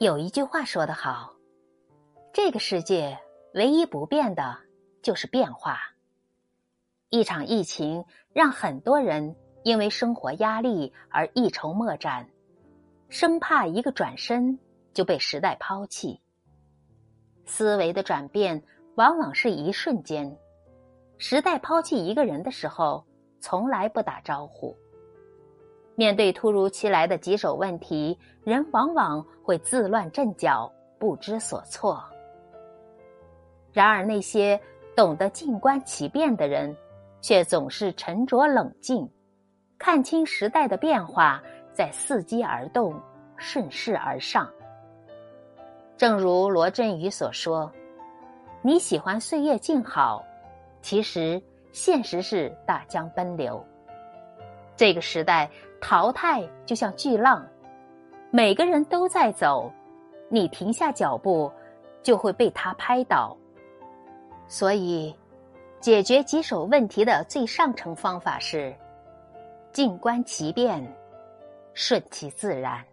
有一句话说得好：“这个世界唯一不变的，就是变化。”一场疫情让很多人因为生活压力而一筹莫展，生怕一个转身就被时代抛弃。思维的转变往往是一瞬间，时代抛弃一个人的时候，从来不打招呼。面对突如其来的棘手问题，人往往会自乱阵脚，不知所措。然而，那些懂得静观其变的人，却总是沉着冷静，看清时代的变化，在伺机而动，顺势而上。正如罗振宇所说：“你喜欢岁月静好，其实现实是大江奔流。”这个时代淘汰就像巨浪，每个人都在走，你停下脚步，就会被他拍倒。所以，解决棘手问题的最上乘方法是：静观其变，顺其自然。